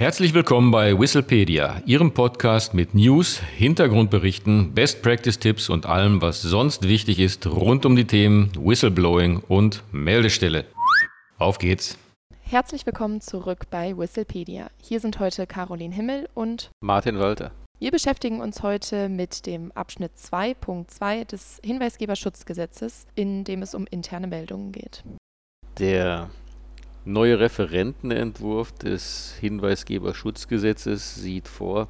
Herzlich willkommen bei Whistlepedia, Ihrem Podcast mit News, Hintergrundberichten, Best Practice Tipps und allem, was sonst wichtig ist rund um die Themen Whistleblowing und Meldestelle. Auf geht's! Herzlich willkommen zurück bei Whistlepedia. Hier sind heute Caroline Himmel und Martin Walter. Wir beschäftigen uns heute mit dem Abschnitt 2.2 des Hinweisgeberschutzgesetzes, in dem es um interne Meldungen geht. Der neue Referentenentwurf des Hinweisgeberschutzgesetzes sieht vor,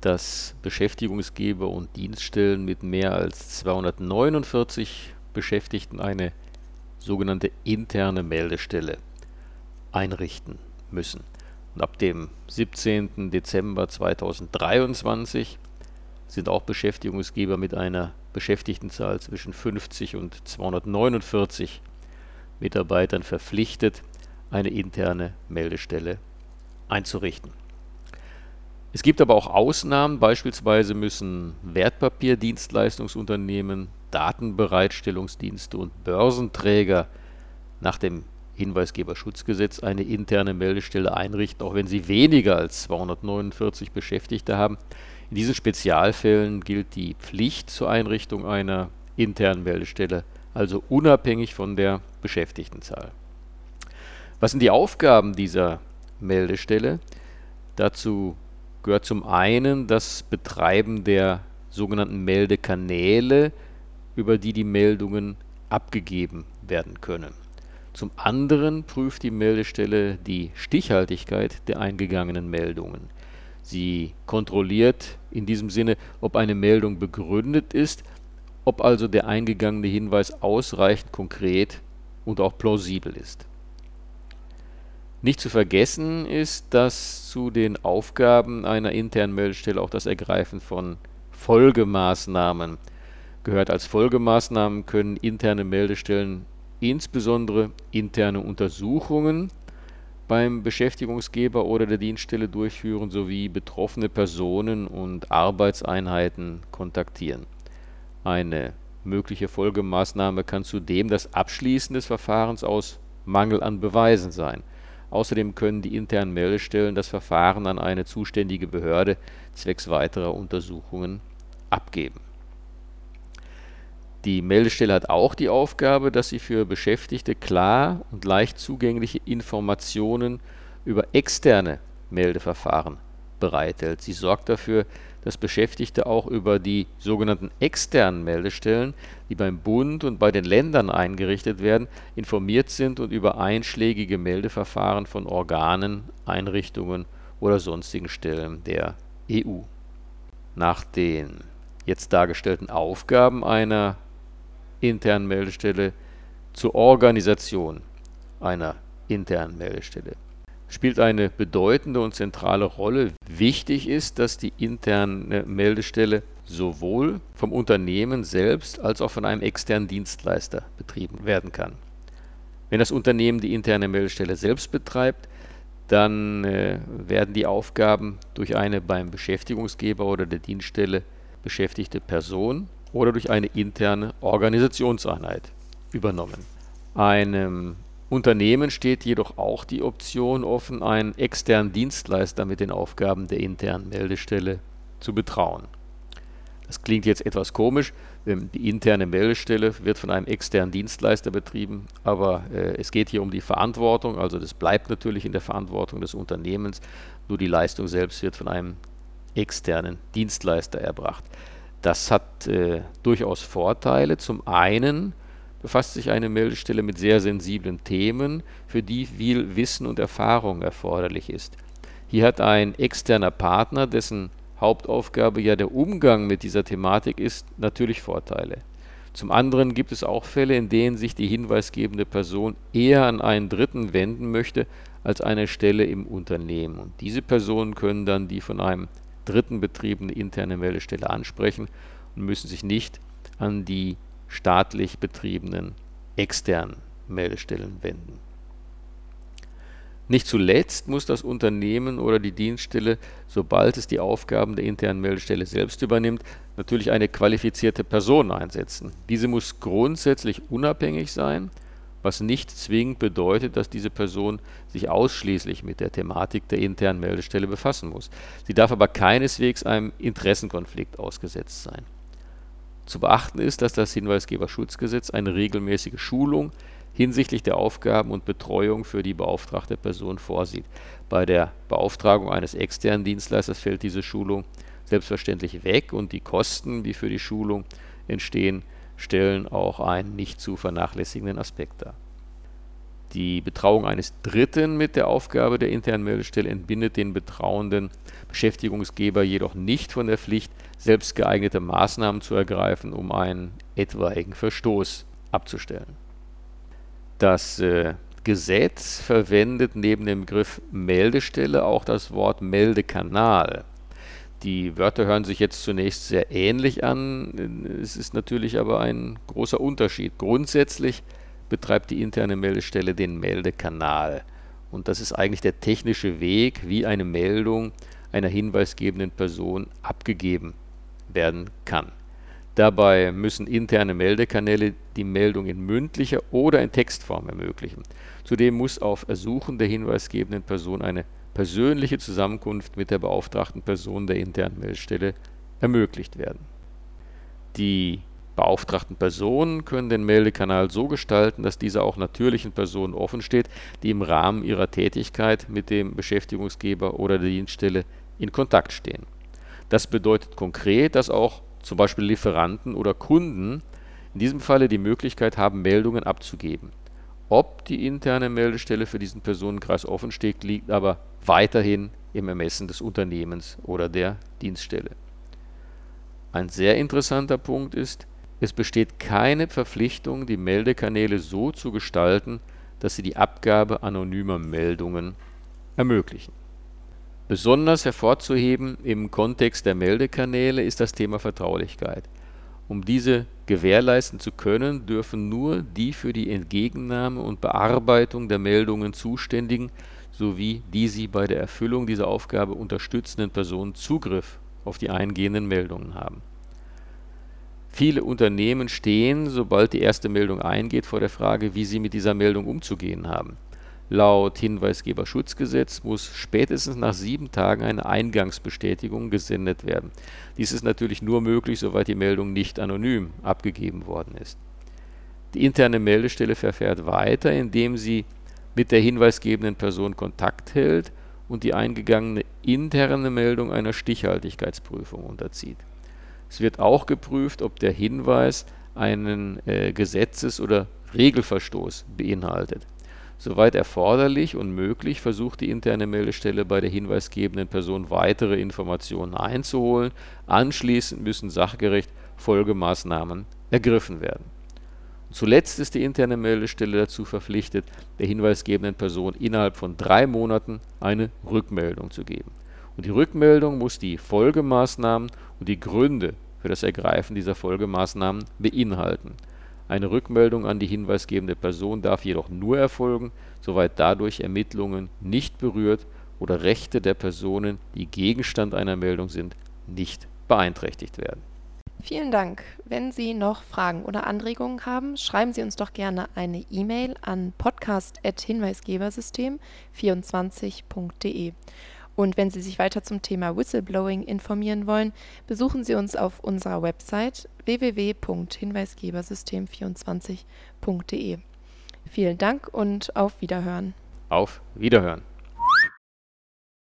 dass Beschäftigungsgeber und Dienststellen mit mehr als 249 Beschäftigten eine sogenannte interne Meldestelle einrichten müssen. Und ab dem 17. Dezember 2023 sind auch Beschäftigungsgeber mit einer Beschäftigtenzahl zwischen 50 und 249 Mitarbeitern verpflichtet, eine interne Meldestelle einzurichten. Es gibt aber auch Ausnahmen, beispielsweise müssen Wertpapierdienstleistungsunternehmen, Datenbereitstellungsdienste und Börsenträger nach dem Hinweisgeberschutzgesetz eine interne Meldestelle einrichten, auch wenn sie weniger als 249 Beschäftigte haben. In diesen Spezialfällen gilt die Pflicht zur Einrichtung einer internen Meldestelle, also unabhängig von der Beschäftigtenzahl. Was sind die Aufgaben dieser Meldestelle? Dazu gehört zum einen das Betreiben der sogenannten Meldekanäle, über die die Meldungen abgegeben werden können. Zum anderen prüft die Meldestelle die Stichhaltigkeit der eingegangenen Meldungen. Sie kontrolliert in diesem Sinne, ob eine Meldung begründet ist, ob also der eingegangene Hinweis ausreichend konkret und auch plausibel ist. Nicht zu vergessen ist, dass zu den Aufgaben einer internen Meldestelle auch das Ergreifen von Folgemaßnahmen gehört. Als Folgemaßnahmen können interne Meldestellen insbesondere interne Untersuchungen beim Beschäftigungsgeber oder der Dienststelle durchführen sowie betroffene Personen und Arbeitseinheiten kontaktieren. Eine mögliche Folgemaßnahme kann zudem das Abschließen des Verfahrens aus Mangel an Beweisen sein Außerdem können die internen Meldestellen das Verfahren an eine zuständige Behörde zwecks weiterer Untersuchungen abgeben. Die Meldestelle hat auch die Aufgabe, dass sie für Beschäftigte klar und leicht zugängliche Informationen über externe Meldeverfahren bereithält. Sie sorgt dafür, dass Beschäftigte auch über die sogenannten externen Meldestellen, die beim Bund und bei den Ländern eingerichtet werden, informiert sind und über einschlägige Meldeverfahren von Organen, Einrichtungen oder sonstigen Stellen der EU. Nach den jetzt dargestellten Aufgaben einer internen Meldestelle zur Organisation einer internen Meldestelle spielt eine bedeutende und zentrale Rolle. Wichtig ist, dass die interne Meldestelle sowohl vom Unternehmen selbst als auch von einem externen Dienstleister betrieben werden kann. Wenn das Unternehmen die interne Meldestelle selbst betreibt, dann äh, werden die Aufgaben durch eine beim Beschäftigungsgeber oder der Dienststelle beschäftigte Person oder durch eine interne Organisationseinheit übernommen. Einem Unternehmen steht jedoch auch die Option offen, einen externen Dienstleister mit den Aufgaben der internen Meldestelle zu betrauen. Das klingt jetzt etwas komisch, die interne Meldestelle wird von einem externen Dienstleister betrieben, aber äh, es geht hier um die Verantwortung, also das bleibt natürlich in der Verantwortung des Unternehmens, nur die Leistung selbst wird von einem externen Dienstleister erbracht. Das hat äh, durchaus Vorteile. Zum einen befasst sich eine Meldestelle mit sehr sensiblen Themen, für die viel Wissen und Erfahrung erforderlich ist. Hier hat ein externer Partner, dessen Hauptaufgabe ja der Umgang mit dieser Thematik ist, natürlich Vorteile. Zum anderen gibt es auch Fälle, in denen sich die hinweisgebende Person eher an einen Dritten wenden möchte als eine Stelle im Unternehmen. Und diese Personen können dann die von einem Dritten betriebene interne Meldestelle ansprechen und müssen sich nicht an die staatlich betriebenen externen Meldestellen wenden. Nicht zuletzt muss das Unternehmen oder die Dienststelle, sobald es die Aufgaben der internen Meldestelle selbst übernimmt, natürlich eine qualifizierte Person einsetzen. Diese muss grundsätzlich unabhängig sein was nicht zwingend bedeutet, dass diese Person sich ausschließlich mit der Thematik der internen Meldestelle befassen muss. Sie darf aber keineswegs einem Interessenkonflikt ausgesetzt sein. Zu beachten ist, dass das Hinweisgeberschutzgesetz eine regelmäßige Schulung hinsichtlich der Aufgaben und Betreuung für die beauftragte Person vorsieht. Bei der Beauftragung eines externen Dienstleisters fällt diese Schulung selbstverständlich weg und die Kosten, die für die Schulung entstehen, stellen auch einen nicht zu vernachlässigenden Aspekt dar. Die Betrauung eines Dritten mit der Aufgabe der internen Meldestelle entbindet den betrauenden Beschäftigungsgeber jedoch nicht von der Pflicht, selbst geeignete Maßnahmen zu ergreifen, um einen etwaigen Verstoß abzustellen. Das äh, Gesetz verwendet neben dem Begriff Meldestelle auch das Wort Meldekanal. Die Wörter hören sich jetzt zunächst sehr ähnlich an, es ist natürlich aber ein großer Unterschied. Grundsätzlich betreibt die interne Meldestelle den Meldekanal und das ist eigentlich der technische Weg, wie eine Meldung einer hinweisgebenden Person abgegeben werden kann. Dabei müssen interne Meldekanäle die Meldung in mündlicher oder in Textform ermöglichen. Zudem muss auf Ersuchen der hinweisgebenden Person eine persönliche Zusammenkunft mit der beauftragten Person der internen Meldestelle ermöglicht werden. Die beauftragten Personen können den Meldekanal so gestalten, dass dieser auch natürlichen Personen offensteht, die im Rahmen ihrer Tätigkeit mit dem Beschäftigungsgeber oder der Dienststelle in Kontakt stehen. Das bedeutet konkret, dass auch zum Beispiel Lieferanten oder Kunden in diesem Falle die Möglichkeit haben, Meldungen abzugeben. Ob die interne Meldestelle für diesen Personenkreis offen steht, liegt aber weiterhin im Ermessen des Unternehmens oder der Dienststelle. Ein sehr interessanter Punkt ist, es besteht keine Verpflichtung, die Meldekanäle so zu gestalten, dass sie die Abgabe anonymer Meldungen ermöglichen. Besonders hervorzuheben im Kontext der Meldekanäle ist das Thema Vertraulichkeit. Um diese gewährleisten zu können, dürfen nur die für die Entgegennahme und Bearbeitung der Meldungen Zuständigen sowie die sie bei der Erfüllung dieser Aufgabe unterstützenden Personen Zugriff auf die eingehenden Meldungen haben. Viele Unternehmen stehen, sobald die erste Meldung eingeht, vor der Frage, wie sie mit dieser Meldung umzugehen haben Laut Hinweisgeberschutzgesetz muss spätestens nach sieben Tagen eine Eingangsbestätigung gesendet werden. Dies ist natürlich nur möglich, soweit die Meldung nicht anonym abgegeben worden ist. Die interne Meldestelle verfährt weiter, indem sie mit der hinweisgebenden Person Kontakt hält und die eingegangene interne Meldung einer Stichhaltigkeitsprüfung unterzieht. Es wird auch geprüft, ob der Hinweis einen äh, Gesetzes- oder Regelverstoß beinhaltet. Soweit erforderlich und möglich versucht die interne Meldestelle bei der hinweisgebenden Person weitere Informationen einzuholen. Anschließend müssen sachgerecht Folgemaßnahmen ergriffen werden. Zuletzt ist die interne Meldestelle dazu verpflichtet, der hinweisgebenden Person innerhalb von drei Monaten eine Rückmeldung zu geben. Und die Rückmeldung muss die Folgemaßnahmen und die Gründe für das Ergreifen dieser Folgemaßnahmen beinhalten eine Rückmeldung an die hinweisgebende Person darf jedoch nur erfolgen, soweit dadurch Ermittlungen nicht berührt oder Rechte der Personen, die Gegenstand einer Meldung sind, nicht beeinträchtigt werden. Vielen Dank. Wenn Sie noch Fragen oder Anregungen haben, schreiben Sie uns doch gerne eine E-Mail an podcast.hinweisgebersystem24.de. Und wenn Sie sich weiter zum Thema Whistleblowing informieren wollen, besuchen Sie uns auf unserer Website www.hinweisgebersystem24.de. Vielen Dank und auf Wiederhören. Auf Wiederhören.